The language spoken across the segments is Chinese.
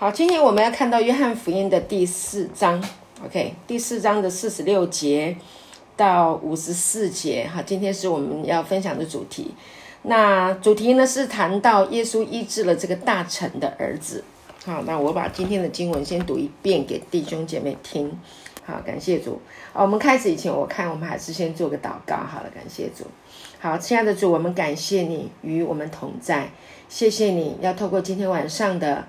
好，今天我们要看到约翰福音的第四章，OK，第四章的四十六节到五十四节。好，今天是我们要分享的主题。那主题呢是谈到耶稣医治了这个大臣的儿子。好，那我把今天的经文先读一遍给弟兄姐妹听。好，感谢主。好，我们开始以前，我看我们还是先做个祷告。好了，感谢主。好，亲爱的主，我们感谢你与我们同在。谢谢你要透过今天晚上的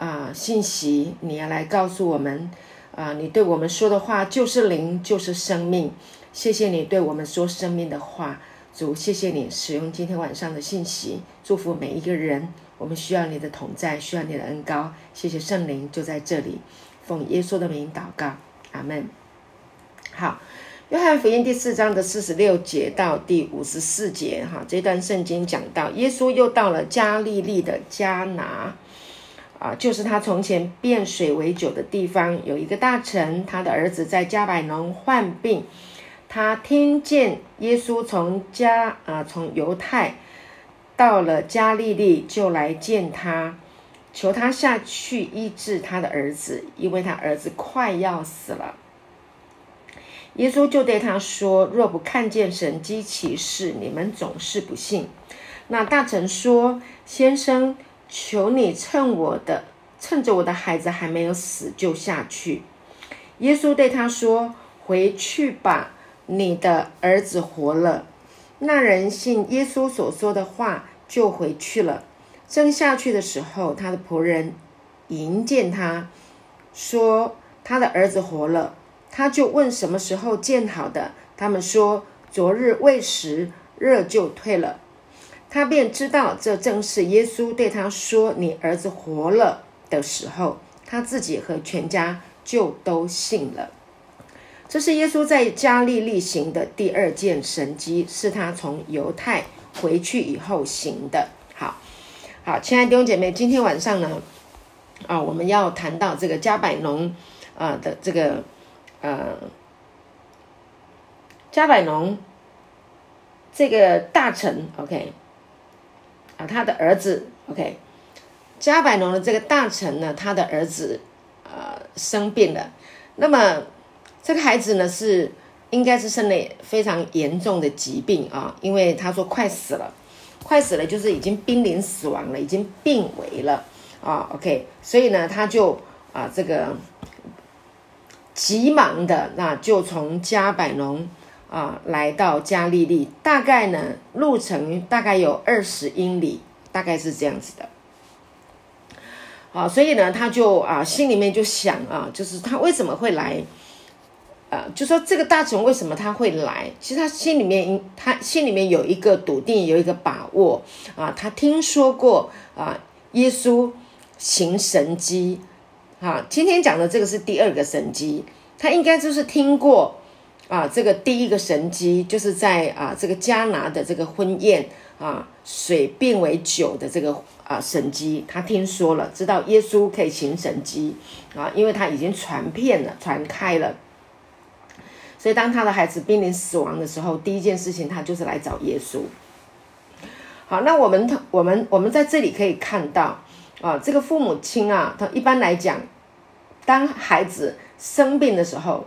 啊信息，你要来告诉我们啊，你对我们说的话就是灵，就是生命。谢谢你对我们说生命的话。主，谢谢你使用今天晚上的信息，祝福每一个人。我们需要你的同在，需要你的恩高。谢谢圣灵就在这里，奉耶稣的名祷告，阿门。好，约翰福音第四章的四十六节到第五十四节，哈，这段圣经讲到耶稣又到了加利利的迦拿，啊，就是他从前变水为酒的地方，有一个大臣，他的儿子在加百农患病。他听见耶稣从加啊从犹太到了加利利，就来见他，求他下去医治他的儿子，因为他儿子快要死了。耶稣就对他说：“若不看见神机骑士，你们总是不信。”那大臣说：“先生，求你趁我的趁着我的孩子还没有死，就下去。”耶稣对他说：“回去吧。”你的儿子活了，那人信耶稣所说的话，就回去了。正下去的时候，他的仆人迎见他，说他的儿子活了。他就问什么时候见好的，他们说昨日未时，热就退了。他便知道这正是耶稣对他说你儿子活了的时候，他自己和全家就都信了。这是耶稣在加利利行的第二件神迹，是他从犹太回去以后行的。好，好，亲爱的弟兄姐妹，今天晚上呢，啊，我们要谈到这个加百农啊的这个呃加百农这个大臣，OK，啊，他的儿子，OK，加百农的这个大臣呢，他的儿子呃生病了，那么。这个孩子呢是应该是生了非常严重的疾病啊，因为他说快死了，快死了就是已经濒临死亡了，已经病危了啊。OK，所以呢他就啊这个急忙的那就从加百农啊来到加利利，大概呢路程大概有二十英里，大概是这样子的。好，所以呢他就啊心里面就想啊，就是他为什么会来？呃，就说这个大臣为什么他会来？其实他心里面，他心里面有一个笃定，有一个把握啊。他听说过啊，耶稣行神迹，啊，今天讲的这个是第二个神迹，他应该就是听过啊，这个第一个神迹就是在啊这个加拿的这个婚宴啊，水变为酒的这个啊神迹，他听说了，知道耶稣可以行神迹啊，因为他已经传遍了，传开了。所以，当他的孩子濒临死亡的时候，第一件事情他就是来找耶稣。好，那我们我们我们在这里可以看到啊，这个父母亲啊，他一般来讲，当孩子生病的时候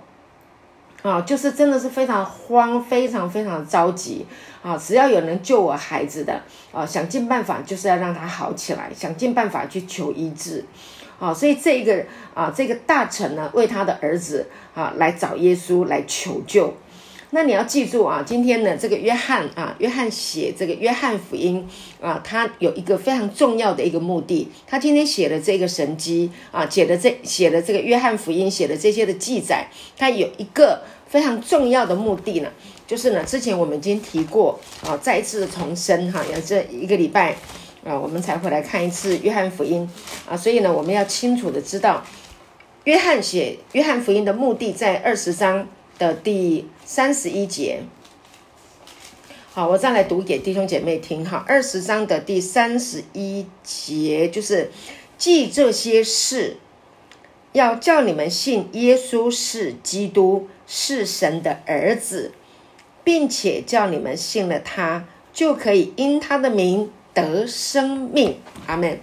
啊，就是真的是非常慌，非常非常着急啊，只要有能救我孩子的啊，想尽办法就是要让他好起来，想尽办法去求医治。啊，所以这个啊，这个大臣呢，为他的儿子啊来找耶稣来求救。那你要记住啊，今天呢，这个约翰啊，约翰写这个约翰福音啊，他有一个非常重要的一个目的。他今天写的这个神机啊，写的这写的这个约翰福音写的这些的记载，他有一个非常重要的目的呢，就是呢，之前我们已经提过啊，再一次的重申哈，有这一个礼拜。啊，我们才会来看一次约翰福音啊，所以呢，我们要清楚的知道，约翰写约翰福音的目的在二十章的第三十一节。好，我再来读给弟兄姐妹听哈，二十章的第三十一节就是记这些事，要叫你们信耶稣是基督，是神的儿子，并且叫你们信了他，就可以因他的名。得生命，阿门。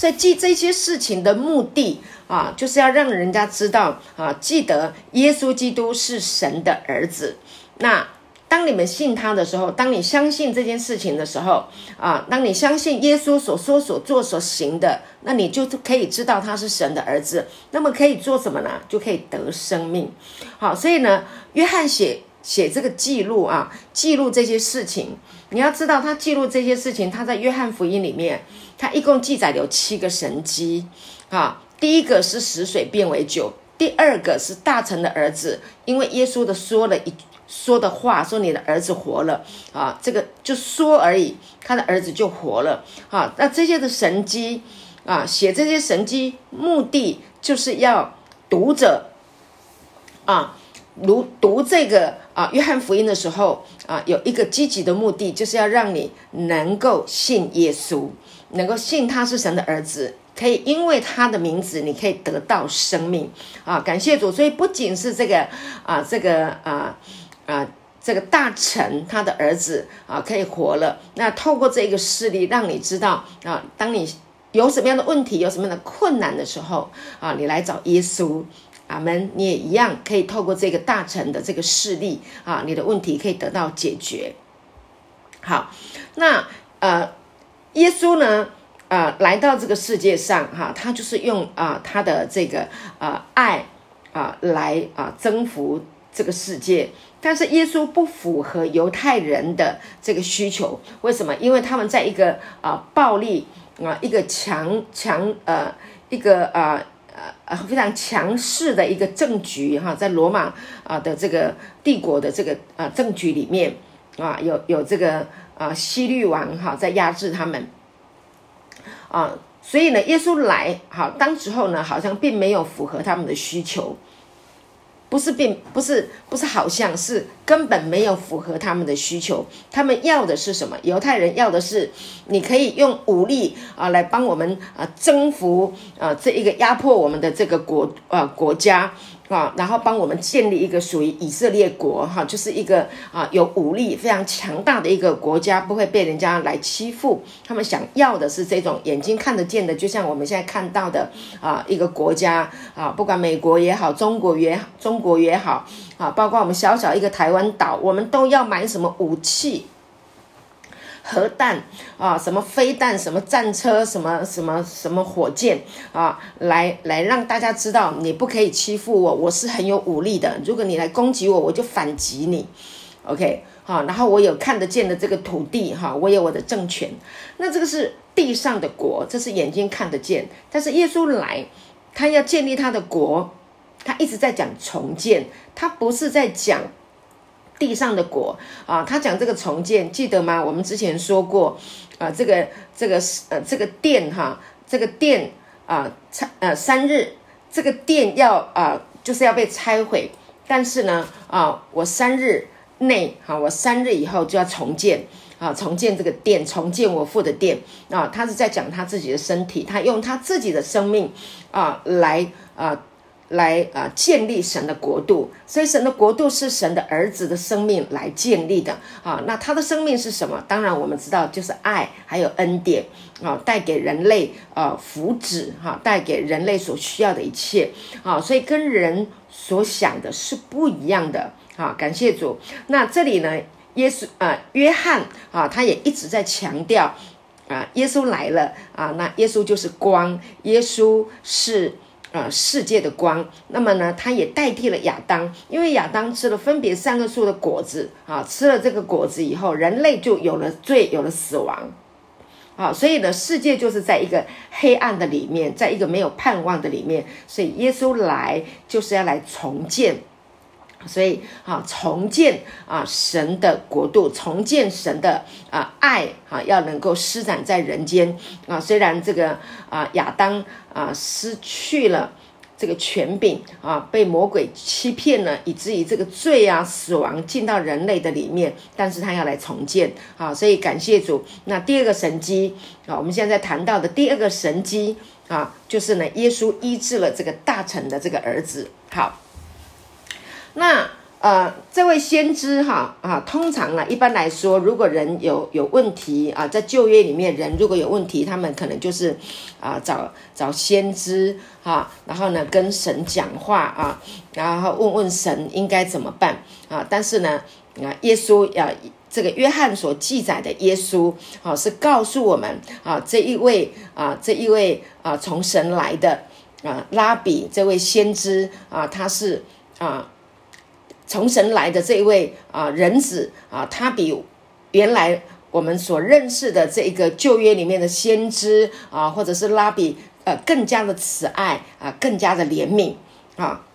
所以记这些事情的目的啊，就是要让人家知道啊，记得耶稣基督是神的儿子。那当你们信他的时候，当你相信这件事情的时候啊，当你相信耶稣所说所做所行的，那你就可以知道他是神的儿子。那么可以做什么呢？就可以得生命。好，所以呢，约翰写。写这个记录啊，记录这些事情。你要知道，他记录这些事情，他在约翰福音里面，他一共记载有七个神迹啊。第一个是死水变为酒，第二个是大臣的儿子，因为耶稣的说了一说的话，说你的儿子活了啊，这个就说而已，他的儿子就活了啊。那这些的神迹啊，写这些神迹目的就是要读者啊。读读这个啊，约翰福音的时候啊，有一个积极的目的，就是要让你能够信耶稣，能够信他是神的儿子，可以因为他的名字，你可以得到生命啊！感谢主，所以不仅是这个啊，这个啊啊，这个大臣他的儿子啊，可以活了。那透过这个事例，让你知道啊，当你有什么样的问题，有什么样的困难的时候啊，你来找耶稣。阿门，你也一样可以透过这个大臣的这个势力啊，你的问题可以得到解决。好，那呃，耶稣呢，呃，来到这个世界上哈，他就是用啊他的这个啊爱啊来啊征服这个世界。但是耶稣不符合犹太人的这个需求，为什么？因为他们在一个啊暴力啊一个强强呃一个啊。呃呃，非常强势的一个政局哈，在罗马啊的这个帝国的这个呃政局里面啊，有有这个啊西律王哈在压制他们啊，所以呢，耶稣来好，当时候呢，好像并没有符合他们的需求。不是并不是不是，好像是根本没有符合他们的需求。他们要的是什么？犹太人要的是，你可以用武力啊来帮我们啊征服啊这一个压迫我们的这个国啊国家。啊，然后帮我们建立一个属于以色列国，哈，就是一个啊有武力非常强大的一个国家，不会被人家来欺负。他们想要的是这种眼睛看得见的，就像我们现在看到的啊一个国家啊，不管美国也好，中国也中国也好啊，包括我们小小一个台湾岛，我们都要买什么武器？核弹啊，什么飞弹，什么战车，什么什么什么火箭啊，来来让大家知道你不可以欺负我，我是很有武力的。如果你来攻击我，我就反击你。OK，好，然后我有看得见的这个土地哈，我有我的政权。那这个是地上的国，这是眼睛看得见。但是耶稣来，他要建立他的国，他一直在讲重建，他不是在讲。地上的果啊，他讲这个重建，记得吗？我们之前说过啊，这个这个呃这个殿哈，这个殿啊拆呃三日，这个殿要啊就是要被拆毁，但是呢啊我三日内哈，我三日以后就要重建啊，重建这个殿，重建我父的殿啊，他是在讲他自己的身体，他用他自己的生命啊来啊。来啊，建立神的国度，所以神的国度是神的儿子的生命来建立的啊。那他的生命是什么？当然我们知道，就是爱，还有恩典啊，带给人类啊福祉哈，带给人类所需要的一切啊。所以跟人所想的是不一样的啊。感谢主。那这里呢，耶稣啊，约翰啊，他也一直在强调啊，耶稣来了啊，那耶稣就是光，耶稣是。啊，世界的光。那么呢，它也代替了亚当，因为亚当吃了分别三个树的果子啊，吃了这个果子以后，人类就有了罪，有了死亡。啊，所以呢，世界就是在一个黑暗的里面，在一个没有盼望的里面。所以耶稣来就是要来重建。所以啊，重建啊神的国度，重建神的啊爱啊，要能够施展在人间啊。虽然这个啊亚当啊失去了这个权柄啊，被魔鬼欺骗了，以至于这个罪啊死亡进到人类的里面，但是他要来重建啊。所以感谢主。那第二个神机啊，我们现在谈到的第二个神机啊，就是呢，耶稣医治了这个大臣的这个儿子。好。那呃，这位先知哈啊，通常呢，一般来说，如果人有有问题啊，在旧约里面，人如果有问题，他们可能就是啊找找先知哈，然后呢跟神讲话啊，然后问问神应该怎么办啊。但是呢啊，耶稣啊，这个约翰所记载的耶稣啊，是告诉我们啊，这一位啊，这一位啊，从神来的啊拉比，这位先知啊，他是啊。从神来的这一位啊人子啊，他比原来我们所认识的这一个旧约里面的先知啊，或者是拉比呃更加的慈爱啊，更加的怜悯啊，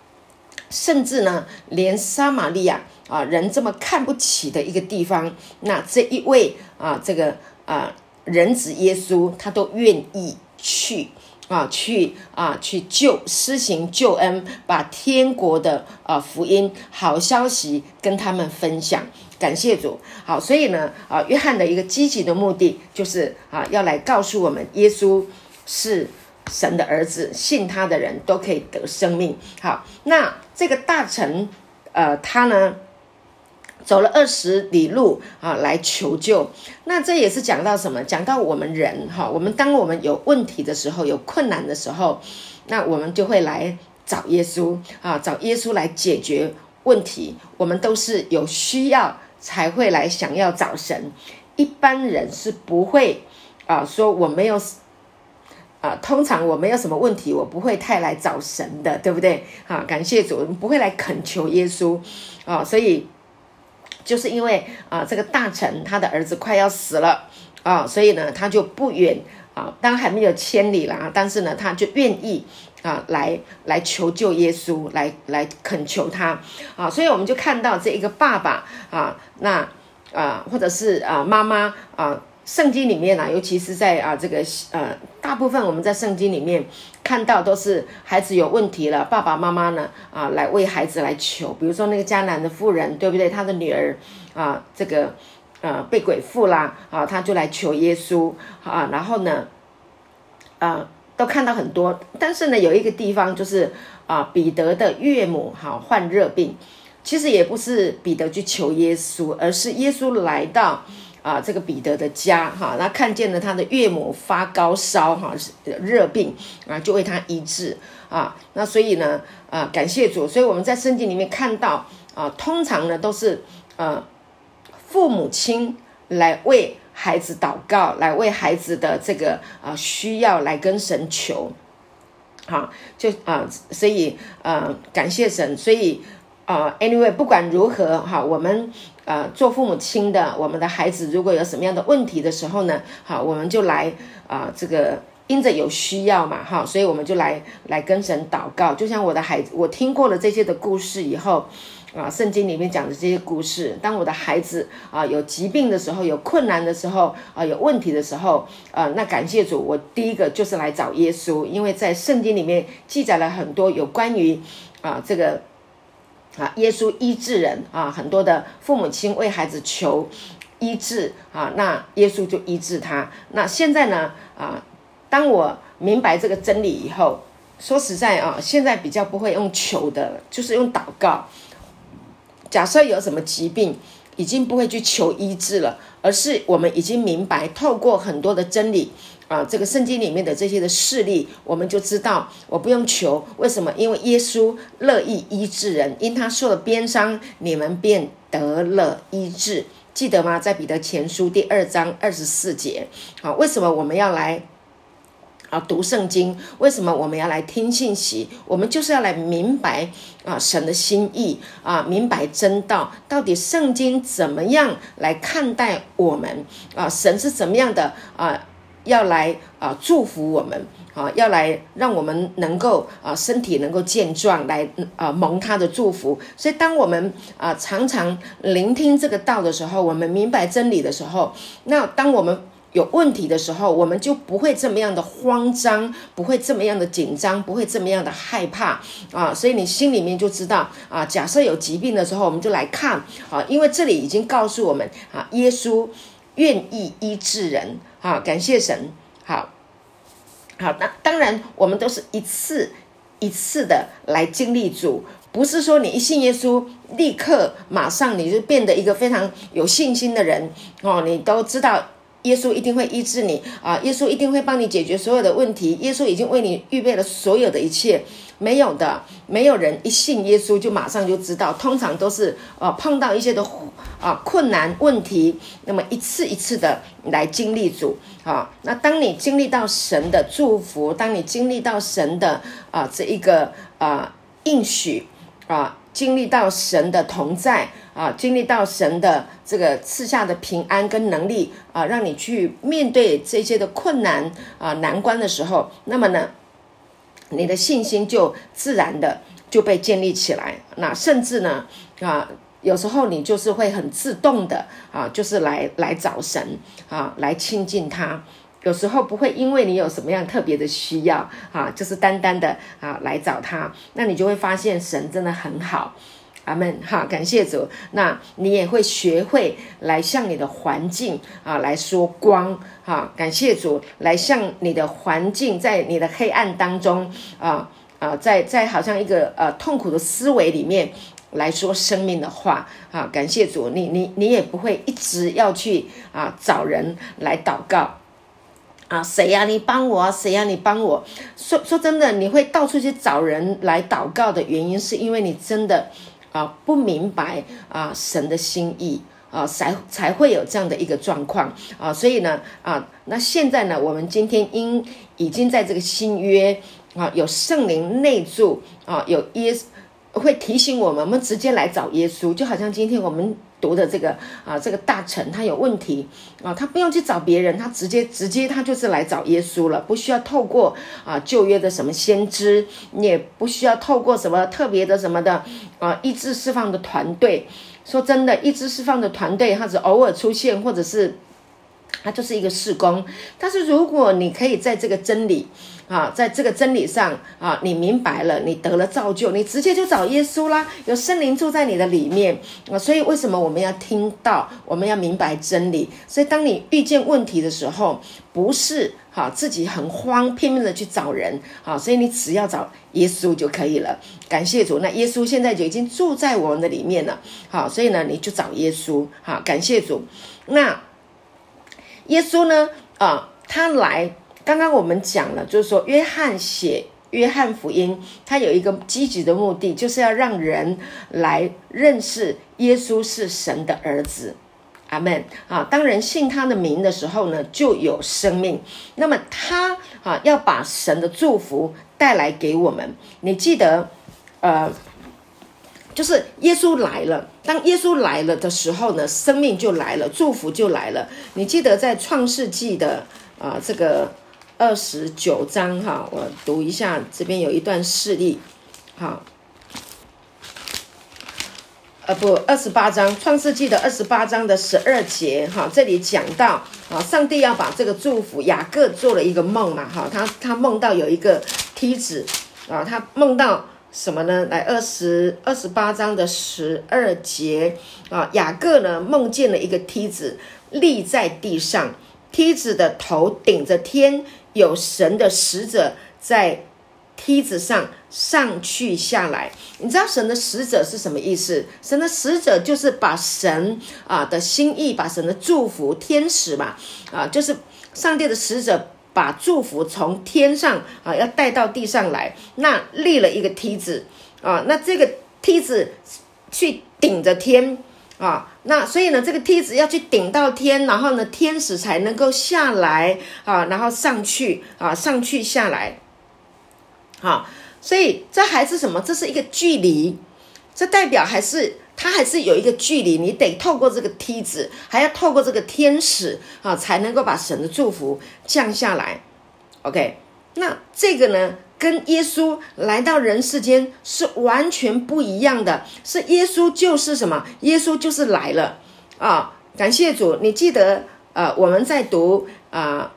甚至呢，连撒玛利亚啊人这么看不起的一个地方，那这一位啊这个啊人子耶稣，他都愿意去。啊，去啊，去救施行救恩，把天国的啊福音好消息跟他们分享，感谢主。好，所以呢，啊，约翰的一个积极的目的就是啊，要来告诉我们，耶稣是神的儿子，信他的人都可以得生命。好，那这个大臣，呃，他呢？走了二十里路啊，来求救。那这也是讲到什么？讲到我们人哈，我们当我们有问题的时候，有困难的时候，那我们就会来找耶稣啊，找耶稣来解决问题。我们都是有需要才会来想要找神，一般人是不会啊，说我没有啊，通常我没有什么问题，我不会太来找神的，对不对？啊，感谢主，不会来恳求耶稣啊，所以。就是因为啊，这个大臣他的儿子快要死了啊，所以呢，他就不远啊，当然还没有千里啦，但是呢，他就愿意啊，来来求救耶稣，来来恳求他啊，所以我们就看到这一个爸爸啊，那啊，或者是啊妈妈啊。圣经里面呢，尤其是在啊这个呃，大部分我们在圣经里面看到都是孩子有问题了，爸爸妈妈呢啊来为孩子来求，比如说那个迦南的妇人，对不对？他的女儿啊这个呃被鬼附啦啊，他就来求耶稣啊，然后呢啊都看到很多，但是呢有一个地方就是啊彼得的岳母哈患热病，其实也不是彼得去求耶稣，而是耶稣来到。啊，这个彼得的家哈，那看见了他的岳母发高烧哈，热病啊，就为他医治啊。那所以呢，啊，感谢主。所以我们在圣经里面看到啊，通常呢都是呃父母亲来为孩子祷告，来为孩子的这个啊需要来跟神求，好，就啊，所以呃感谢神。所以啊，anyway，不管如何哈，我们。呃，做父母亲的，我们的孩子如果有什么样的问题的时候呢，好，我们就来啊，这个因着有需要嘛，哈，所以我们就来来跟神祷告。就像我的孩子，我听过了这些的故事以后，啊，圣经里面讲的这些故事，当我的孩子啊有疾病的时候，有困难的时候，啊有问题的时候，啊，那感谢主，我第一个就是来找耶稣，因为在圣经里面记载了很多有关于啊这个。啊，耶稣医治人啊，很多的父母亲为孩子求医治啊，那耶稣就医治他。那现在呢啊，当我明白这个真理以后，说实在啊，现在比较不会用求的，就是用祷告。假设有什么疾病，已经不会去求医治了，而是我们已经明白，透过很多的真理。啊，这个圣经里面的这些的事例，我们就知道，我不用求，为什么？因为耶稣乐意医治人，因他受了鞭伤，你们便得了医治，记得吗？在彼得前书第二章二十四节。好，为什么我们要来啊读圣经？为什么我们要来听信息？我们就是要来明白啊神的心意啊，明白真道，到底圣经怎么样来看待我们啊？神是怎么样的啊？要来啊祝福我们啊，要来让我们能够啊身体能够健壮，来啊蒙他的祝福。所以，当我们啊常常聆听这个道的时候，我们明白真理的时候，那当我们有问题的时候，我们就不会这么样的慌张，不会这么样的紧张，不会这么样的害怕啊。所以你心里面就知道啊，假设有疾病的时候，我们就来看啊，因为这里已经告诉我们啊，耶稣愿意医治人。好，感谢神。好，好，那当然，我们都是一次一次的来经历主，不是说你一信耶稣，立刻马上你就变得一个非常有信心的人哦。你都知道耶稣一定会医治你啊，耶稣一定会帮你解决所有的问题，耶稣已经为你预备了所有的一切。没有的，没有人一信耶稣就马上就知道，通常都是呃碰到一些的啊困难问题，那么一次一次的来经历主啊。那当你经历到神的祝福，当你经历到神的啊这一个啊应许啊，经历到神的同在啊，经历到神的这个赐下的平安跟能力啊，让你去面对这些的困难啊难关的时候，那么呢？你的信心就自然的就被建立起来，那甚至呢，啊，有时候你就是会很自动的啊，就是来来找神啊，来亲近他。有时候不会因为你有什么样特别的需要啊，就是单单的啊来找他，那你就会发现神真的很好。阿门哈，感谢主。那你也会学会来向你的环境啊来说光哈，感谢主，来向你的环境，在你的黑暗当中啊啊，在在好像一个呃痛苦的思维里面来说生命的话啊，感谢主，你你你也不会一直要去啊找人来祷告啊，谁呀？你帮我啊？谁呀？你帮我？说说真的，你会到处去找人来祷告的原因，是因为你真的。啊，不明白啊，神的心意啊，才才会有这样的一个状况啊，所以呢，啊，那现在呢，我们今天因已经在这个新约啊，有圣灵内住啊，有耶会提醒我们，我们直接来找耶稣，就好像今天我们。读的这个啊，这个大臣他有问题啊，他不用去找别人，他直接直接他就是来找耶稣了，不需要透过啊旧约的什么先知，也不需要透过什么特别的什么的啊意志释放的团队。说真的，意志释放的团队，他只偶尔出现，或者是他就是一个事工。但是如果你可以在这个真理。啊，在这个真理上啊，你明白了，你得了造就，你直接就找耶稣啦。有圣灵住在你的里面啊，所以为什么我们要听到？我们要明白真理。所以当你遇见问题的时候，不是哈自己很慌，拼命的去找人啊，所以你只要找耶稣就可以了。感谢主，那耶稣现在就已经住在我们的里面了。好，所以呢，你就找耶稣。好，感谢主。那耶稣呢？啊，他来。刚刚我们讲了，就是说，约翰写约翰福音，他有一个积极的目的，就是要让人来认识耶稣是神的儿子。阿门啊！当人信他的名的时候呢，就有生命。那么他啊，要把神的祝福带来给我们。你记得，呃，就是耶稣来了。当耶稣来了的时候呢，生命就来了，祝福就来了。你记得在创世纪的啊这个。二十九章哈，我读一下，这边有一段事例，好，呃不，二十八章创世纪的二十八章的十二节哈，这里讲到啊，上帝要把这个祝福，雅各做了一个梦嘛哈，他他梦到有一个梯子啊，他梦到什么呢？来二十二十八章的十二节啊，雅各呢梦见了一个梯子立在地上，梯子的头顶着天。有神的使者在梯子上上去下来，你知道神的使者是什么意思？神的使者就是把神啊的心意，把神的祝福，天使嘛啊，就是上帝的使者把祝福从天上啊要带到地上来，那立了一个梯子啊，那这个梯子去顶着天。啊，那所以呢，这个梯子要去顶到天，然后呢，天使才能够下来啊，然后上去啊，上去下来，好，所以这还是什么？这是一个距离，这代表还是它还是有一个距离，你得透过这个梯子，还要透过这个天使啊，才能够把神的祝福降下来。OK，那这个呢？跟耶稣来到人世间是完全不一样的，是耶稣就是什么？耶稣就是来了啊！感谢主，你记得呃，我们在读啊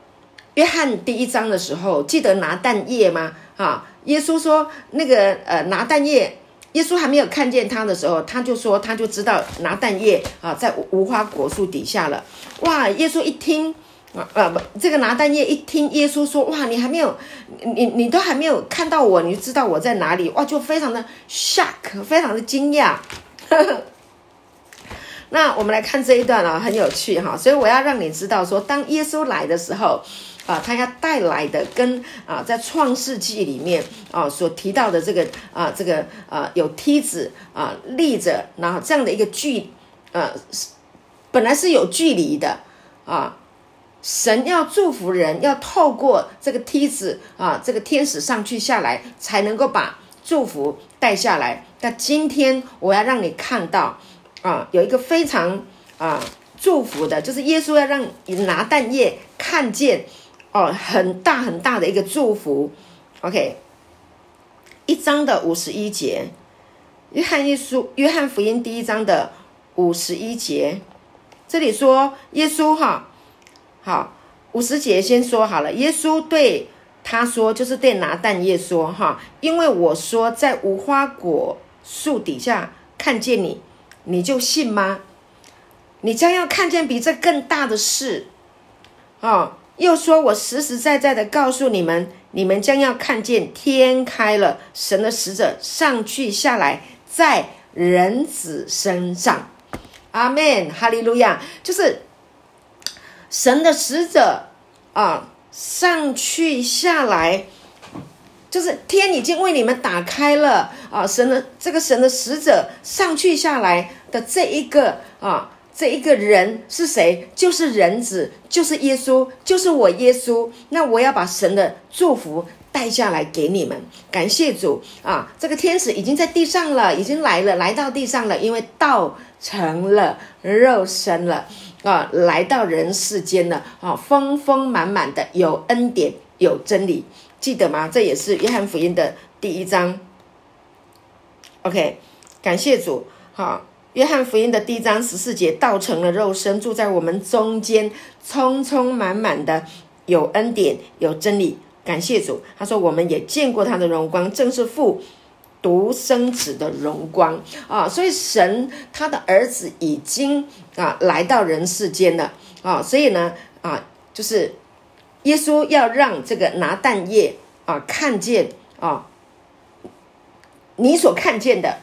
约翰第一章的时候，记得拿蛋液吗？啊，耶稣说那个呃拿蛋液，耶稣还没有看见他的时候，他就说他就知道拿蛋液啊，在无花果树底下了。哇！耶稣一听啊啊不，这个拿但业一听耶稣说，哇，你还没有，你你都还没有看到我，你就知道我在哪里，哇，就非常的 shock，非常的惊讶。那我们来看这一段啊，很有趣哈，所以我要让你知道说，当耶稣来的时候。啊，他要带来的跟啊，在创世纪里面啊所提到的这个啊，这个啊有梯子啊立着，然后这样的一个距，呃，本来是有距离的啊。神要祝福人，要透过这个梯子啊，这个天使上去下来，才能够把祝福带下来。但今天我要让你看到啊，有一个非常啊祝福的，就是耶稣要让拿蛋液看见。哦，很大很大的一个祝福，OK，一章的五十一节，约翰一书，约翰福音第一章的五十一节，这里说耶稣哈，好，五十节先说好了，耶稣对他说，就是对拿蛋叶说哈，因为我说在无花果树底下看见你，你就信吗？你将要看见比这更大的事，啊。又说：“我实实在在的告诉你们，你们将要看见天开了，神的使者上去下来，在人子身上。阿门，哈利路亚！就是神的使者啊，上去下来，就是天已经为你们打开了啊！神的这个神的使者上去下来的这一个啊。”这一个人是谁？就是人子，就是耶稣，就是我耶稣。那我要把神的祝福带下来给你们。感谢主啊！这个天使已经在地上了，已经来了，来到地上了，因为道成了肉身了啊，来到人世间了啊，丰丰满满的有恩典，有真理，记得吗？这也是约翰福音的第一章。OK，感谢主，好。约翰福音的第一章十四节，道成了肉身，住在我们中间，充充满满的有恩典，有真理。感谢主，他说我们也见过他的荣光，正是父独生子的荣光啊！所以神他的儿子已经啊来到人世间了啊！所以呢啊，就是耶稣要让这个拿蛋液啊看见啊你所看见的。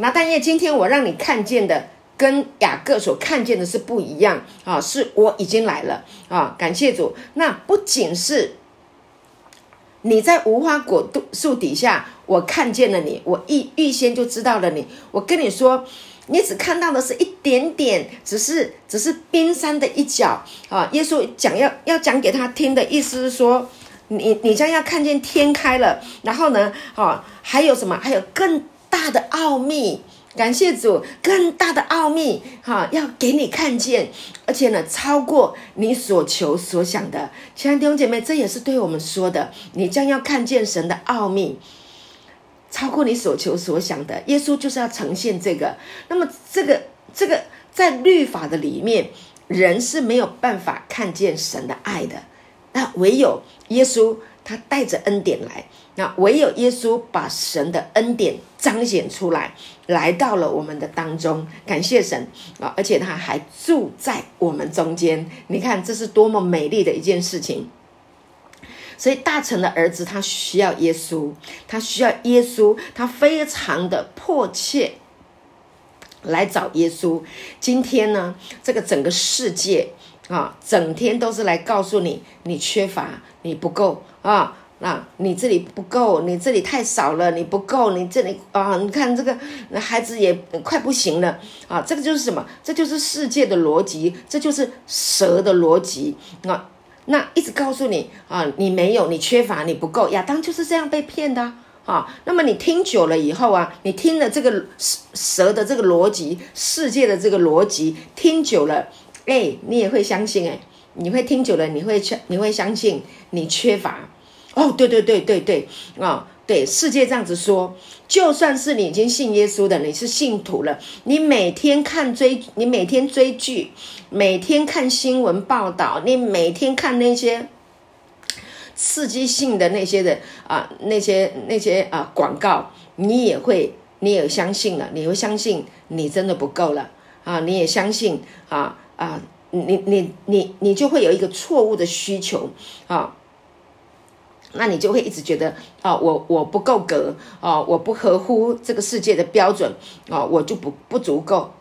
拿但愿，今天我让你看见的跟雅各所看见的是不一样啊！是我已经来了啊！感谢主。那不仅是你在无花果树底下，我看见了你，我预预先就知道了你。我跟你说，你只看到的是一点点，只是只是冰山的一角啊！耶稣讲要要讲给他听的意思是说，你你将要看见天开了，然后呢，啊，还有什么？还有更。大的奥秘，感谢主，更大的奥秘，哈，要给你看见，而且呢，超过你所求所想的。亲爱的弟兄姐妹，这也是对我们说的，你将要看见神的奥秘，超过你所求所想的。耶稣就是要呈现这个。那么，这个这个在律法的里面，人是没有办法看见神的爱的，那唯有耶稣，他带着恩典来。那唯有耶稣把神的恩典彰显出来，来到了我们的当中，感谢神啊！而且他还住在我们中间，你看这是多么美丽的一件事情。所以大臣的儿子他需要耶稣，他需要耶稣，他非常的迫切来找耶稣。今天呢，这个整个世界啊，整天都是来告诉你，你缺乏，你不够啊。啊，你这里不够，你这里太少了，你不够，你这里啊，你看这个那孩子也快不行了啊，这个就是什么？这就是世界的逻辑，这就是蛇的逻辑啊。那一直告诉你啊，你没有，你缺乏，你不够。亚当就是这样被骗的啊。那么你听久了以后啊，你听了这个蛇蛇的这个逻辑，世界的这个逻辑，听久了，哎，你也会相信哎，你会听久了，你会你会相信你缺乏。哦，对对对对对，啊，对，世界这样子说，就算是你已经信耶稣的，你是信徒了，你每天看追，你每天追剧，每天看新闻报道，你每天看那些刺激性的那些的啊，那些那些啊广告，你也会，你也相信了，你会相信你真的不够了啊，你也相信啊啊，你你你你就会有一个错误的需求啊，那你就会一直觉得啊，我我不够格啊，我不合乎这个世界的标准啊，我就不不足够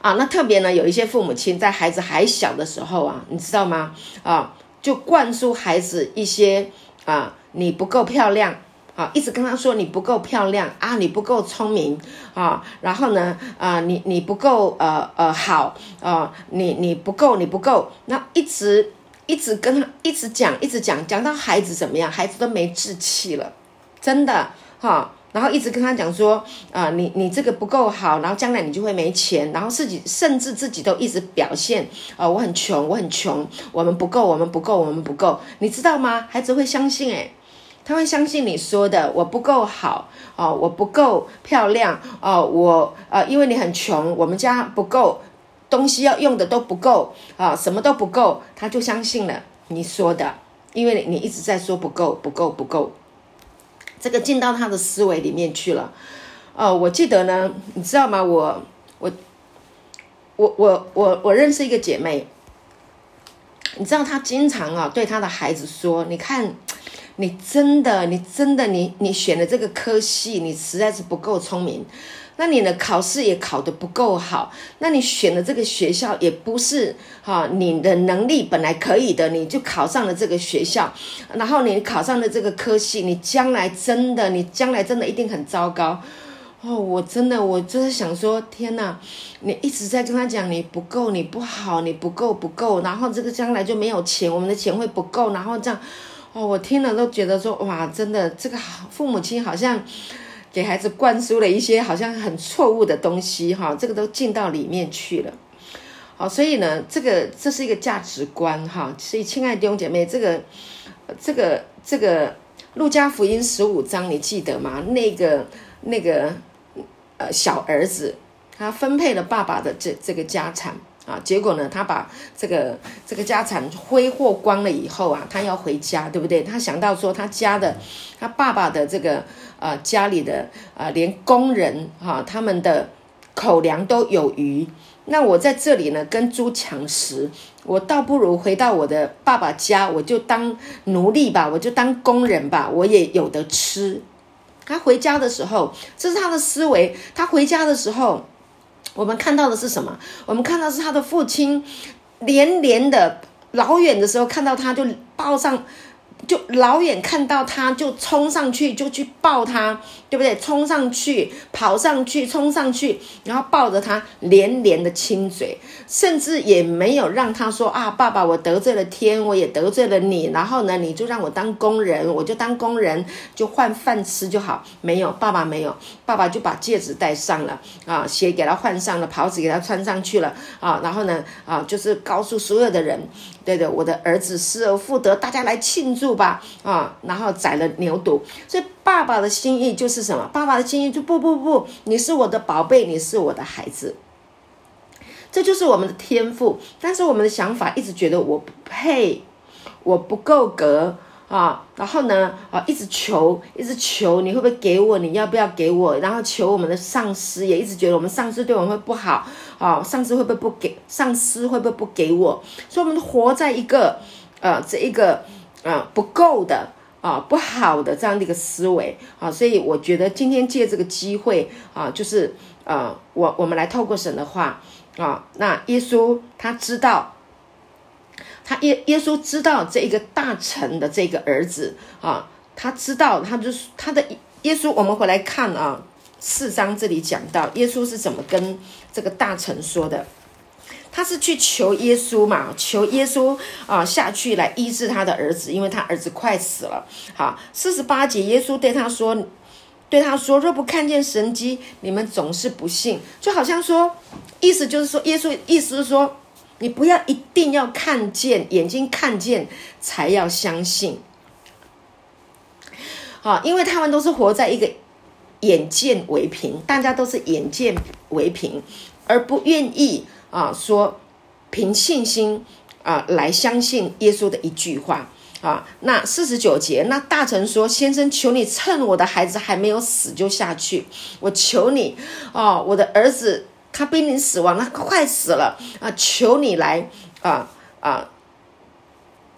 啊。那特别呢，有一些父母亲在孩子还小的时候啊，你知道吗？啊，就灌输孩子一些啊，你不够漂亮。啊，一直跟他说你不够漂亮啊，你不够聪明啊，然后呢，啊，你你不够呃呃好啊，你你不够你不够，那一直一直跟他一直讲一直讲，讲到孩子怎么样，孩子都没志气了，真的哈，然后一直跟他讲说啊，你你这个不够好，然后将来你就会没钱，然后自己甚至自己都一直表现啊，我很穷，我很穷，我们不够，我们不够，我们不够，你知道吗？孩子会相信诶。他会相信你说的，我不够好哦，我不够漂亮哦，我呃，因为你很穷，我们家不够东西要用的都不够啊，什么都不够，他就相信了你说的，因为你一直在说不够，不够，不够，这个进到他的思维里面去了。哦，我记得呢，你知道吗？我我我我我我认识一个姐妹，你知道她经常啊对她的孩子说，你看。你真的，你真的，你你选的这个科系，你实在是不够聪明。那你的，考试也考得不够好。那你选的这个学校也不是哈，你的能力本来可以的，你就考上了这个学校。然后你考上了这个科系，你将来真的，你将来真的一定很糟糕。哦，我真的，我就是想说，天哪，你一直在跟他讲你不够，你不好，你不够不够，然后这个将来就没有钱，我们的钱会不够，然后这样。哦，我听了都觉得说，哇，真的，这个父母亲好像给孩子灌输了一些好像很错误的东西，哈，这个都进到里面去了。好，所以呢，这个这是一个价值观，哈。所以，亲爱的弟兄姐妹，这个这个这个路加福音十五章，你记得吗？那个那个呃小儿子，他分配了爸爸的这这个家产。啊，结果呢，他把这个这个家产挥霍光了以后啊，他要回家，对不对？他想到说，他家的，他爸爸的这个呃家里的啊，连工人哈，他们的口粮都有余。那我在这里呢，跟猪抢食，我倒不如回到我的爸爸家，我就当奴隶吧，我就当工人吧，我也有得吃。他回家的时候，这是他的思维。他回家的时候。我们看到的是什么？我们看到是他的父亲，连连的老远的时候看到他就抱上。就老远看到他，就冲上去，就去抱他，对不对？冲上去，跑上去，冲上去，然后抱着他，连连的亲嘴，甚至也没有让他说啊，爸爸，我得罪了天，我也得罪了你，然后呢，你就让我当工人，我就当工人，就换饭吃就好。没有，爸爸没有，爸爸就把戒指戴上了啊，鞋给他换上了，袍子给他穿上去了啊，然后呢，啊，就是告诉所有的人。对的，我的儿子失而复得，大家来庆祝吧！啊，然后宰了牛犊，所以爸爸的心意就是什么？爸爸的心意就不不不，你是我的宝贝，你是我的孩子，这就是我们的天赋。但是我们的想法一直觉得我不配，我不够格。啊，然后呢，啊，一直求，一直求，你会不会给我？你要不要给我？然后求我们的上司，也一直觉得我们上司对我们会不好，啊，上司会不会不给？上司会不会不给我？所以，我们活在一个，呃，这一个，呃，不够的，啊，不好的这样的一个思维，啊，所以我觉得今天借这个机会，啊，就是，呃，我我们来透过神的话，啊，那耶稣他知道。他耶耶稣知道这一个大臣的这个儿子啊，他知道，他就是他的耶稣。我们回来看啊，四章这里讲到耶稣是怎么跟这个大臣说的。他是去求耶稣嘛，求耶稣啊下去来医治他的儿子，因为他儿子快死了。好，四十八节，耶稣对他说，对他说，若不看见神迹，你们总是不信。就好像说，意思就是说，耶稣意思是说。你不要一定要看见眼睛看见才要相信，好，因为他们都是活在一个眼见为凭，大家都是眼见为凭，而不愿意啊说凭信心啊来相信耶稣的一句话啊。那四十九节，那大臣说：“先生，求你趁我的孩子还没有死就下去，我求你哦，我的儿子。”他濒临死亡，他快死了啊！求你来啊啊！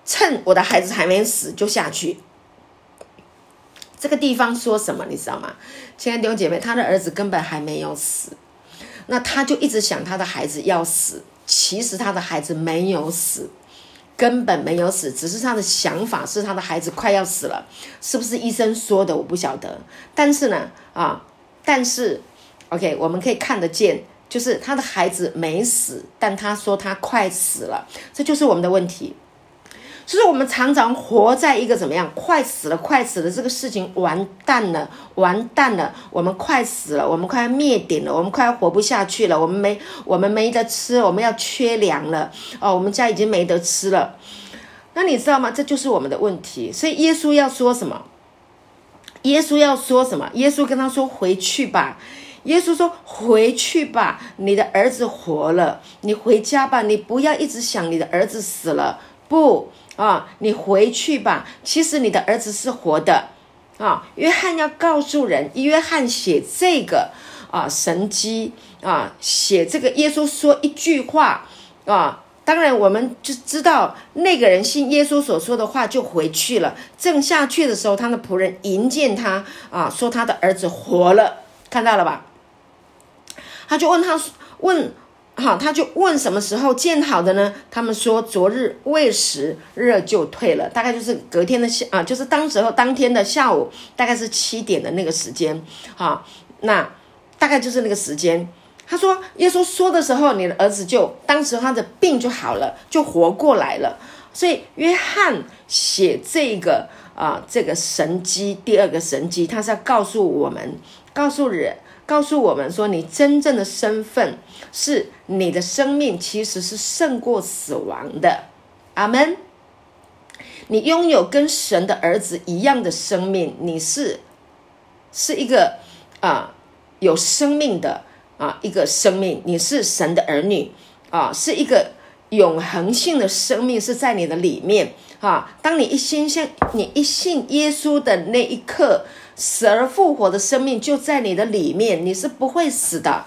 趁我的孩子还没死就下去。这个地方说什么你知道吗？亲爱的弟兄姐妹，他的儿子根本还没有死，那他就一直想他的孩子要死。其实他的孩子没有死，根本没有死，只是他的想法是他的孩子快要死了，是不是医生说的？我不晓得。但是呢，啊，但是，OK，我们可以看得见，就是他的孩子没死，但他说他快死了，这就是我们的问题。就是我们常常活在一个怎么样？快死了，快死了！这个事情完蛋了，完蛋了！我们快死了，我们快要灭顶了，我们快要活不下去了，我们没，我们没得吃，我们要缺粮了哦！我们家已经没得吃了。那你知道吗？这就是我们的问题。所以耶稣要说什么？耶稣要说什么？耶稣跟他说：“回去吧。”耶稣说：“回去吧，你的儿子活了，你回家吧，你不要一直想你的儿子死了，不。”啊，你回去吧。其实你的儿子是活的，啊，约翰要告诉人，约翰写这个啊神机啊，写这个耶稣说一句话啊，当然我们就知道那个人信耶稣所说的话就回去了。正下去的时候，他的仆人迎见他啊，说他的儿子活了，看到了吧？他就问他问。好，他就问什么时候建好的呢？他们说昨日未时，热就退了，大概就是隔天的下啊，就是当时候当天的下午，大概是七点的那个时间。好，那大概就是那个时间。他说耶稣说的时候，你的儿子就当时他的病就好了，就活过来了。所以约翰写这个啊，这个神机，第二个神机，他是要告诉我们，告诉人。告诉我们说，你真正的身份是你的生命其实是胜过死亡的，阿门。你拥有跟神的儿子一样的生命，你是是一个啊有生命的啊一个生命，你是神的儿女啊，是一个永恒性的生命是在你的里面啊。当你一心向你一信耶稣的那一刻。死而复活的生命就在你的里面，你是不会死的。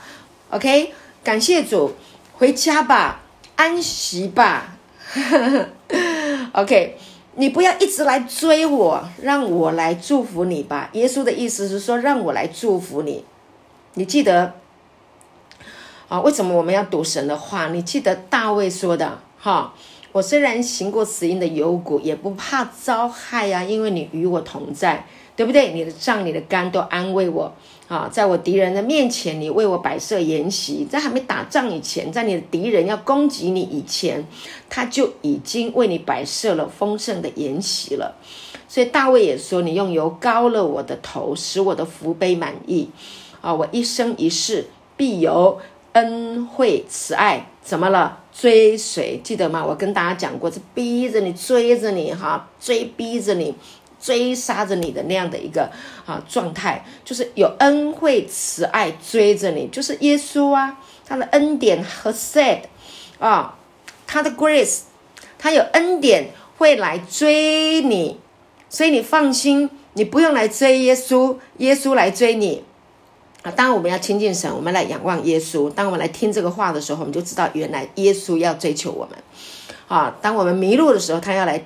OK，感谢主，回家吧，安息吧。OK，你不要一直来追我，让我来祝福你吧。耶稣的意思是说，让我来祝福你。你记得啊？为什么我们要读神的话？你记得大卫说的哈？我虽然行过死荫的幽谷，也不怕遭害呀，因为你与我同在。对不对？你的杖、你的肝都安慰我啊！在我敌人的面前，你为我摆设筵席。在还没打仗以前，在你的敌人要攻击你以前，他就已经为你摆设了丰盛的筵席了。所以大卫也说：“你用油膏了我的头，使我的福杯满溢啊！我一生一世必有恩惠慈爱，怎么了？追随，记得吗？我跟大家讲过，是逼着你追着你哈，追逼着你。”追杀着你的那样的一个啊状态，就是有恩惠慈爱追着你，就是耶稣啊，他的恩典和 said 啊，他的 grace，他有恩典会来追你，所以你放心，你不用来追耶稣，耶稣来追你啊。当我们要亲近神，我们来仰望耶稣。当我们来听这个话的时候，我们就知道原来耶稣要追求我们啊。当我们迷路的时候，他要来。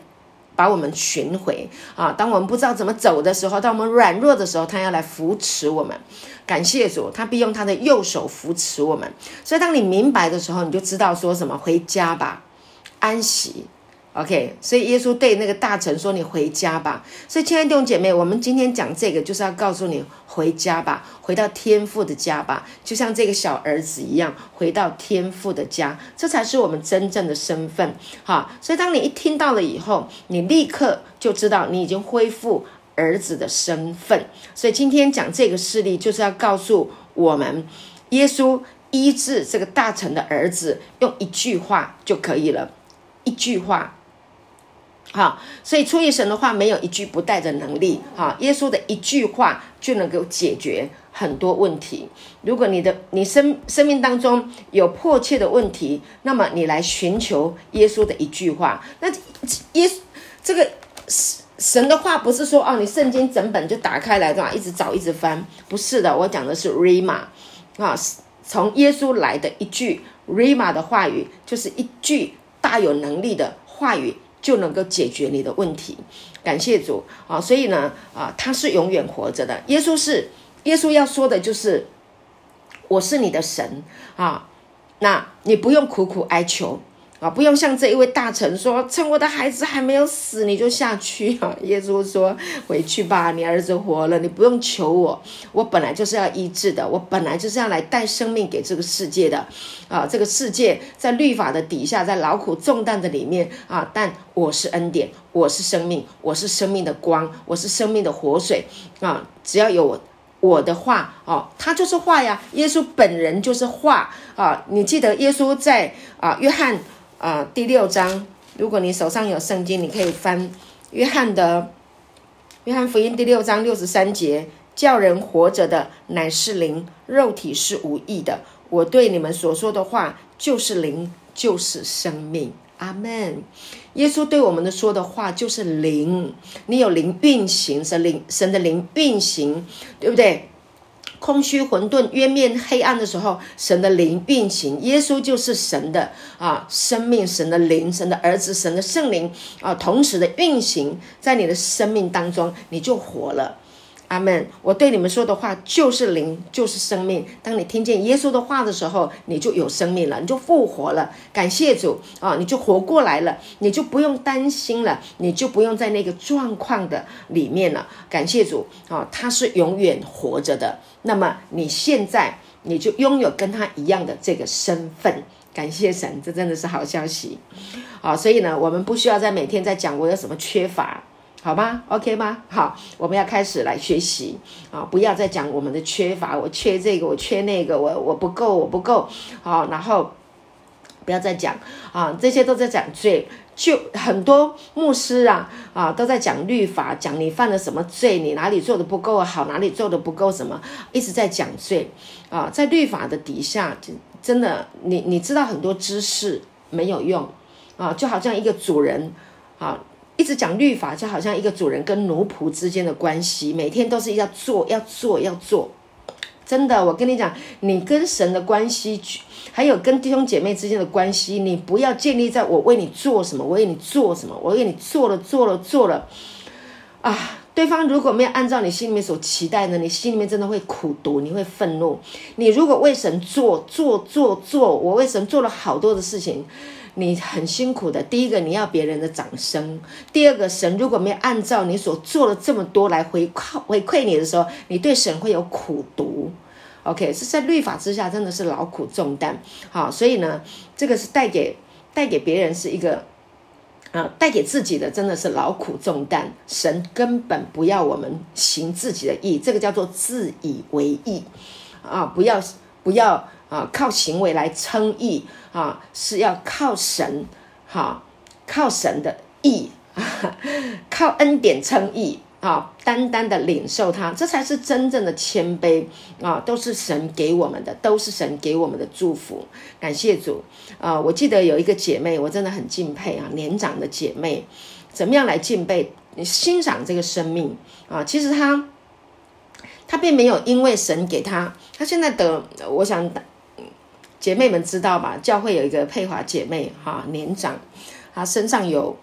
把我们寻回啊！当我们不知道怎么走的时候，当我们软弱的时候，他要来扶持我们。感谢主，他必用他的右手扶持我们。所以，当你明白的时候，你就知道说什么：回家吧，安息。OK，所以耶稣对那个大臣说：“你回家吧。”所以，亲爱的弟兄姐妹，我们今天讲这个，就是要告诉你回家吧，回到天父的家吧，就像这个小儿子一样，回到天父的家，这才是我们真正的身份。哈，所以当你一听到了以后，你立刻就知道你已经恢复儿子的身份。所以今天讲这个事例，就是要告诉我们，耶稣医治这个大臣的儿子，用一句话就可以了，一句话。好，所以出于神的话，没有一句不带着能力。哈，耶稣的一句话就能够解决很多问题。如果你的你生生命当中有迫切的问题，那么你来寻求耶稣的一句话。那耶这个神的话不是说哦，你圣经整本就打开来对吧？一直找一直翻，不是的。我讲的是 rima 啊，从耶稣来的一句 “rima” 的话语，就是一句大有能力的话语，就能够解决你的问题。感谢主啊！所以呢，啊，他是永远活着的。耶稣是耶稣要说的就是，我是你的神啊，那你不用苦苦哀求。啊，不用像这一位大臣说，趁我的孩子还没有死，你就下去啊！耶稣说：“回去吧，你儿子活了，你不用求我，我本来就是要医治的，我本来就是要来带生命给这个世界的。啊，这个世界在律法的底下，在劳苦重担的里面啊，但我是恩典，我是生命，我是生命的光，我是生命的活水啊！只要有我我的话哦，他就是话呀，耶稣本人就是话啊！你记得耶稣在啊，约翰。啊，第六章，如果你手上有圣经，你可以翻约翰的约翰福音第六章六十三节，叫人活着的乃是灵，肉体是无益的。我对你们所说的话就是灵，就是生命。阿门。耶稣对我们的说的话就是灵，你有灵运行，神灵神的灵运行，对不对？空虚混沌渊面黑暗的时候，神的灵运行，耶稣就是神的啊生命，神的灵，神的儿子，神的圣灵啊，同时的运行在你的生命当中，你就活了。阿门！我对你们说的话就是灵，就是生命。当你听见耶稣的话的时候，你就有生命了，你就复活了。感谢主啊，你就活过来了，你就不用担心了，你就不用在那个状况的里面了。感谢主啊，他是永远活着的。那么你现在你就拥有跟他一样的这个身份。感谢神，这真的是好消息啊！所以呢，我们不需要在每天在讲我有什么缺乏。好吗？OK 吗？好，我们要开始来学习啊！不要再讲我们的缺乏，我缺这个，我缺那个，我我不够，我不够。好，然后不要再讲啊，这些都在讲罪。就很多牧师啊啊都在讲律法，讲你犯了什么罪，你哪里做的不够好，哪里做的不够什么，一直在讲罪啊。在律法的底下，真的，你你知道很多知识没有用啊，就好像一个主人啊。一直讲律法，就好像一个主人跟奴仆之间的关系，每天都是要做、要做、要做。真的，我跟你讲，你跟神的关系，还有跟弟兄姐妹之间的关系，你不要建立在我为你做什么，我为你做什么，我为你做了、做了、做了。啊，对方如果没有按照你心里面所期待的，你心里面真的会苦读，你会愤怒。你如果为神做、做、做、做，我为神做了好多的事情。你很辛苦的，第一个你要别人的掌声，第二个神如果没有按照你所做了这么多来回馈回馈你的时候，你对神会有苦读，OK，是在律法之下真的是劳苦重担，好，所以呢，这个是带给带给别人是一个啊，带给自己的真的是劳苦重担，神根本不要我们行自己的意，这个叫做自以为意啊，不要不要。啊，靠行为来称义啊，是要靠神，哈，靠神的义，靠恩典称义啊，单单的领受它，这才是真正的谦卑啊，都是神给我们的，都是神给我们的祝福，感谢主啊！我记得有一个姐妹，我真的很敬佩啊，年长的姐妹，怎么样来敬佩、欣赏这个生命啊？其实她，她并没有因为神给她，她现在的，我想。姐妹们知道吧？教会有一个佩华姐妹哈，年长，她身上有，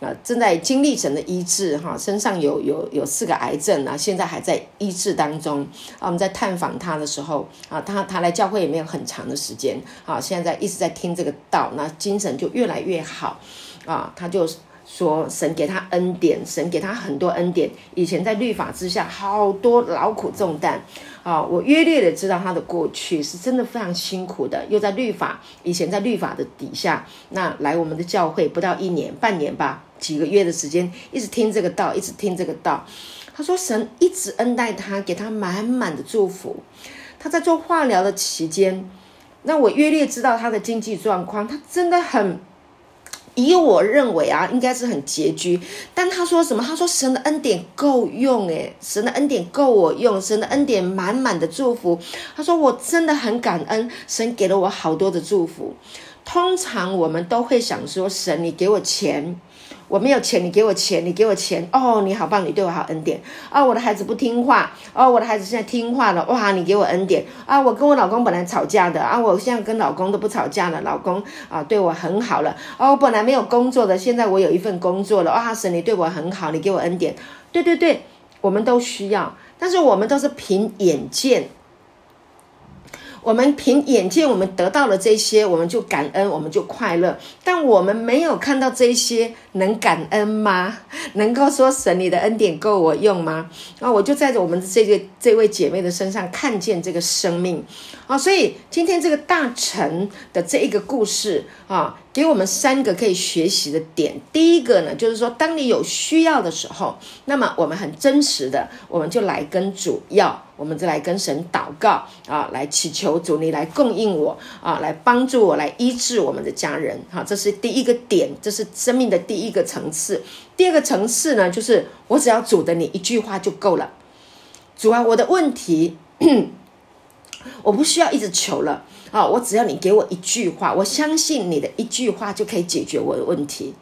呃，正在经历神的医治哈，身上有有有四个癌症啊，现在还在医治当中啊。我们在探访她的时候啊，她她来教会也没有很长的时间啊，现在一直在听这个道，那精神就越来越好啊。她就说神给她恩典，神给她很多恩典。以前在律法之下，好多劳苦重担。啊，我约略的知道他的过去是真的非常辛苦的，又在律法以前在律法的底下，那来我们的教会不到一年半年吧，几个月的时间，一直听这个道，一直听这个道。他说神一直恩待他，给他满满的祝福。他在做化疗的期间，那我约略知道他的经济状况，他真的很。以我认为啊，应该是很拮据。但他说什么？他说神的恩典够用，诶，神的恩典够我用，神的恩典满满的祝福。他说我真的很感恩，神给了我好多的祝福。通常我们都会想说，神你给我钱，我没有钱，你给我钱，你给我钱，哦，你好棒，你对我好恩典啊！我的孩子不听话，哦，我的孩子现在听话了，哇，你给我恩典啊！我跟我老公本来吵架的啊，我现在跟老公都不吵架了，老公啊对我很好了，哦，我本来没有工作的，现在我有一份工作了，哇，神你对我很好，你给我恩典，对对对，我们都需要，但是我们都是凭眼见。我们凭眼见，我们得到了这些，我们就感恩，我们就快乐。但我们没有看到这些，能感恩吗？能够说神你的恩典够我用吗？啊，我就在我们这个这位姐妹的身上看见这个生命啊，所以今天这个大臣的这一个故事啊。给我们三个可以学习的点。第一个呢，就是说，当你有需要的时候，那么我们很真实的，我们就来跟主要，我们再来跟神祷告啊，来祈求主你来供应我啊，来帮助我，来医治我们的家人。哈，这是第一个点，这是生命的第一个层次。第二个层次呢，就是我只要主的你一句话就够了。主啊，我的问题，我不需要一直求了。啊！我只要你给我一句话，我相信你的一句话就可以解决我的问题。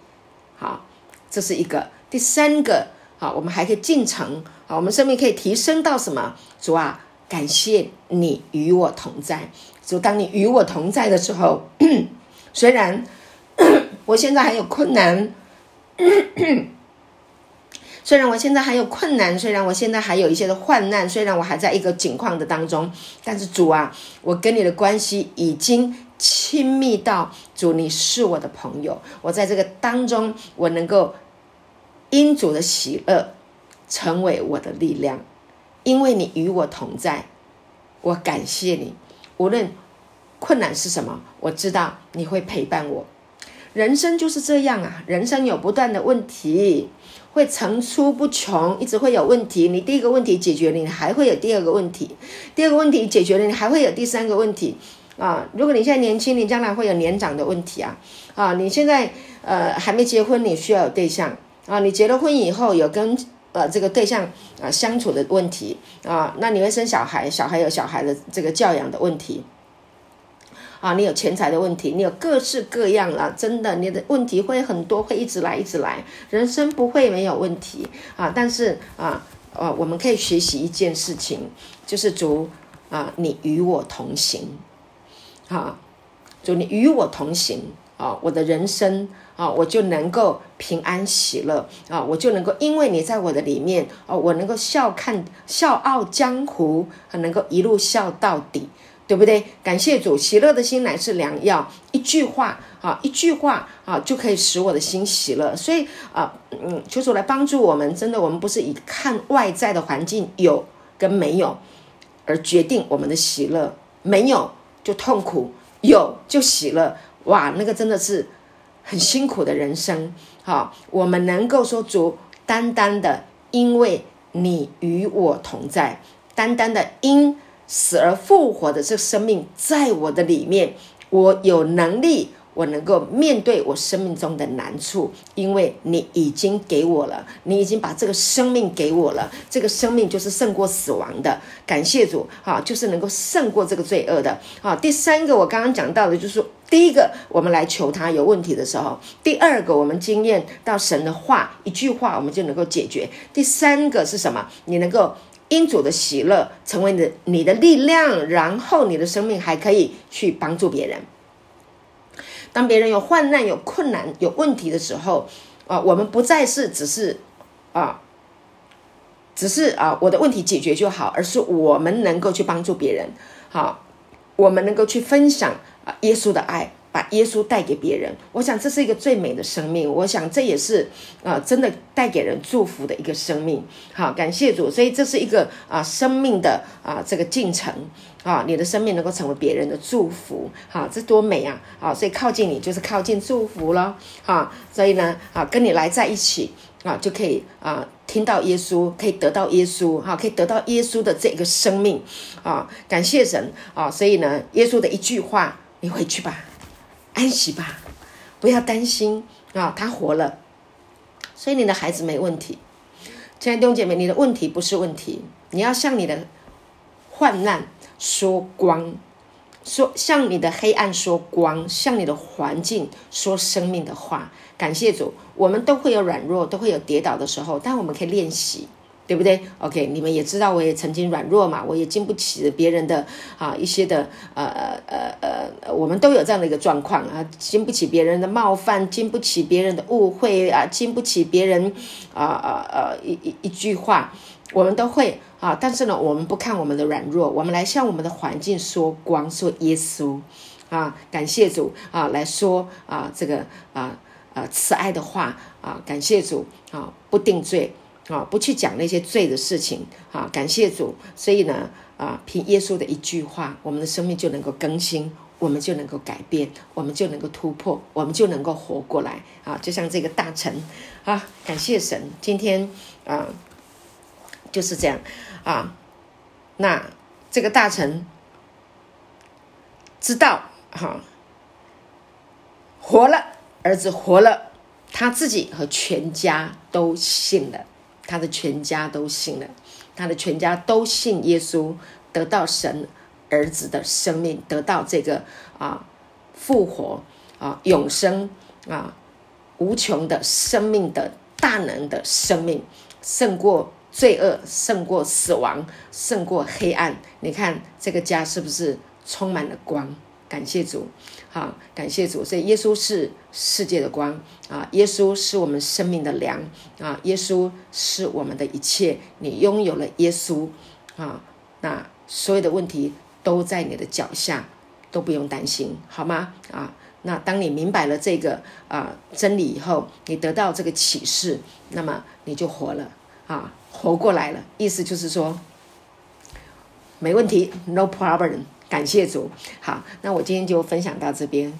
好，这是一个。第三个，好，我们还可以进程。我们生命可以提升到什么？主啊，感谢你与我同在。主，当你与我同在的时候，虽然 我现在还有困难。虽然我现在还有困难，虽然我现在还有一些的患难，虽然我还在一个境况的当中，但是主啊，我跟你的关系已经亲密到主，你是我的朋友。我在这个当中，我能够因主的喜乐成为我的力量，因为你与我同在，我感谢你。无论困难是什么，我知道你会陪伴我。人生就是这样啊，人生有不断的问题。会层出不穷，一直会有问题。你第一个问题解决了，你还会有第二个问题；第二个问题解决了，你还会有第三个问题。啊，如果你现在年轻，你将来会有年长的问题啊！啊，你现在呃还没结婚，你需要有对象啊！你结了婚以后，有跟呃这个对象啊相处的问题啊，那你会生小孩，小孩有小孩的这个教养的问题。啊，你有钱财的问题，你有各式各样了，真的，你的问题会很多，会一直来，一直来。人生不会没有问题啊，但是啊，呃，我们可以学习一件事情，就是主啊，你与我同行，啊，主你与我同行啊，我的人生啊，我就能够平安喜乐啊，我就能够因为你在我的里面啊，我能够笑看笑傲江湖，能够一路笑到底。对不对？感谢主，喜乐的心乃是良药。一句话啊，一句话啊，就可以使我的心喜乐。所以啊，嗯，求主来帮助我们。真的，我们不是以看外在的环境有跟没有而决定我们的喜乐，没有就痛苦，有就喜乐。哇，那个真的是很辛苦的人生。好，我们能够说足，单单的因为你与我同在，单单的因。死而复活的这生命在我的里面，我有能力，我能够面对我生命中的难处，因为你已经给我了，你已经把这个生命给我了，这个生命就是胜过死亡的，感谢主，哈，就是能够胜过这个罪恶的，啊，第三个我刚刚讲到的，就是第一个，我们来求他有问题的时候，第二个，我们经验到神的话，一句话我们就能够解决，第三个是什么？你能够。因主的喜乐成为你的你的力量，然后你的生命还可以去帮助别人。当别人有患难、有困难、有问题的时候，啊，我们不再是只是啊，只是啊，我的问题解决就好，而是我们能够去帮助别人，好，我们能够去分享啊耶稣的爱。把耶稣带给别人，我想这是一个最美的生命。我想这也是啊，真的带给人祝福的一个生命。好，感谢主，所以这是一个啊生命的啊这个进程啊，你的生命能够成为别人的祝福。好，这多美啊！好，所以靠近你就是靠近祝福了。好，所以呢啊，跟你来在一起啊，就可以啊听到耶稣，可以得到耶稣，哈，可以得到耶稣的这个生命啊。感谢神啊！所以呢，耶稣的一句话，你回去吧。安息吧，不要担心啊！他活了，所以你的孩子没问题。亲爱的弟兄姐妹，你的问题不是问题，你要向你的患难说光说向你的黑暗说光，向你的环境说生命的话。感谢主，我们都会有软弱，都会有跌倒的时候，但我们可以练习。对不对？OK，你们也知道，我也曾经软弱嘛，我也经不起别人的啊一些的呃呃呃呃，我们都有这样的一个状况啊，经不起别人的冒犯，经不起别人的误会啊，经不起别人啊啊啊一一一句话，我们都会啊。但是呢，我们不看我们的软弱，我们来向我们的环境说光，说耶稣啊，感谢主啊，来说啊这个啊啊慈爱的话啊，感谢主啊，不定罪。啊，不去讲那些罪的事情啊！感谢主，所以呢，啊，凭耶稣的一句话，我们的生命就能够更新，我们就能够改变，我们就能够突破，我们就能够活过来啊！就像这个大臣啊，感谢神，今天啊就是这样啊。那这个大臣知道哈，活了，儿子活了，他自己和全家都信了。他的全家都信了，他的全家都信耶稣，得到神儿子的生命，得到这个啊复活啊永生啊无穷的生命的大能的生命，胜过罪恶，胜过死亡，胜过黑暗。你看这个家是不是充满了光？感谢主。好，感谢主。所以耶稣是世界的光啊，耶稣是我们生命的粮啊，耶稣是我们的一切。你拥有了耶稣啊，那所有的问题都在你的脚下，都不用担心，好吗？啊，那当你明白了这个啊真理以后，你得到这个启示，那么你就活了啊，活过来了。意思就是说，没问题，no problem。感谢主，好，那我今天就分享到这边。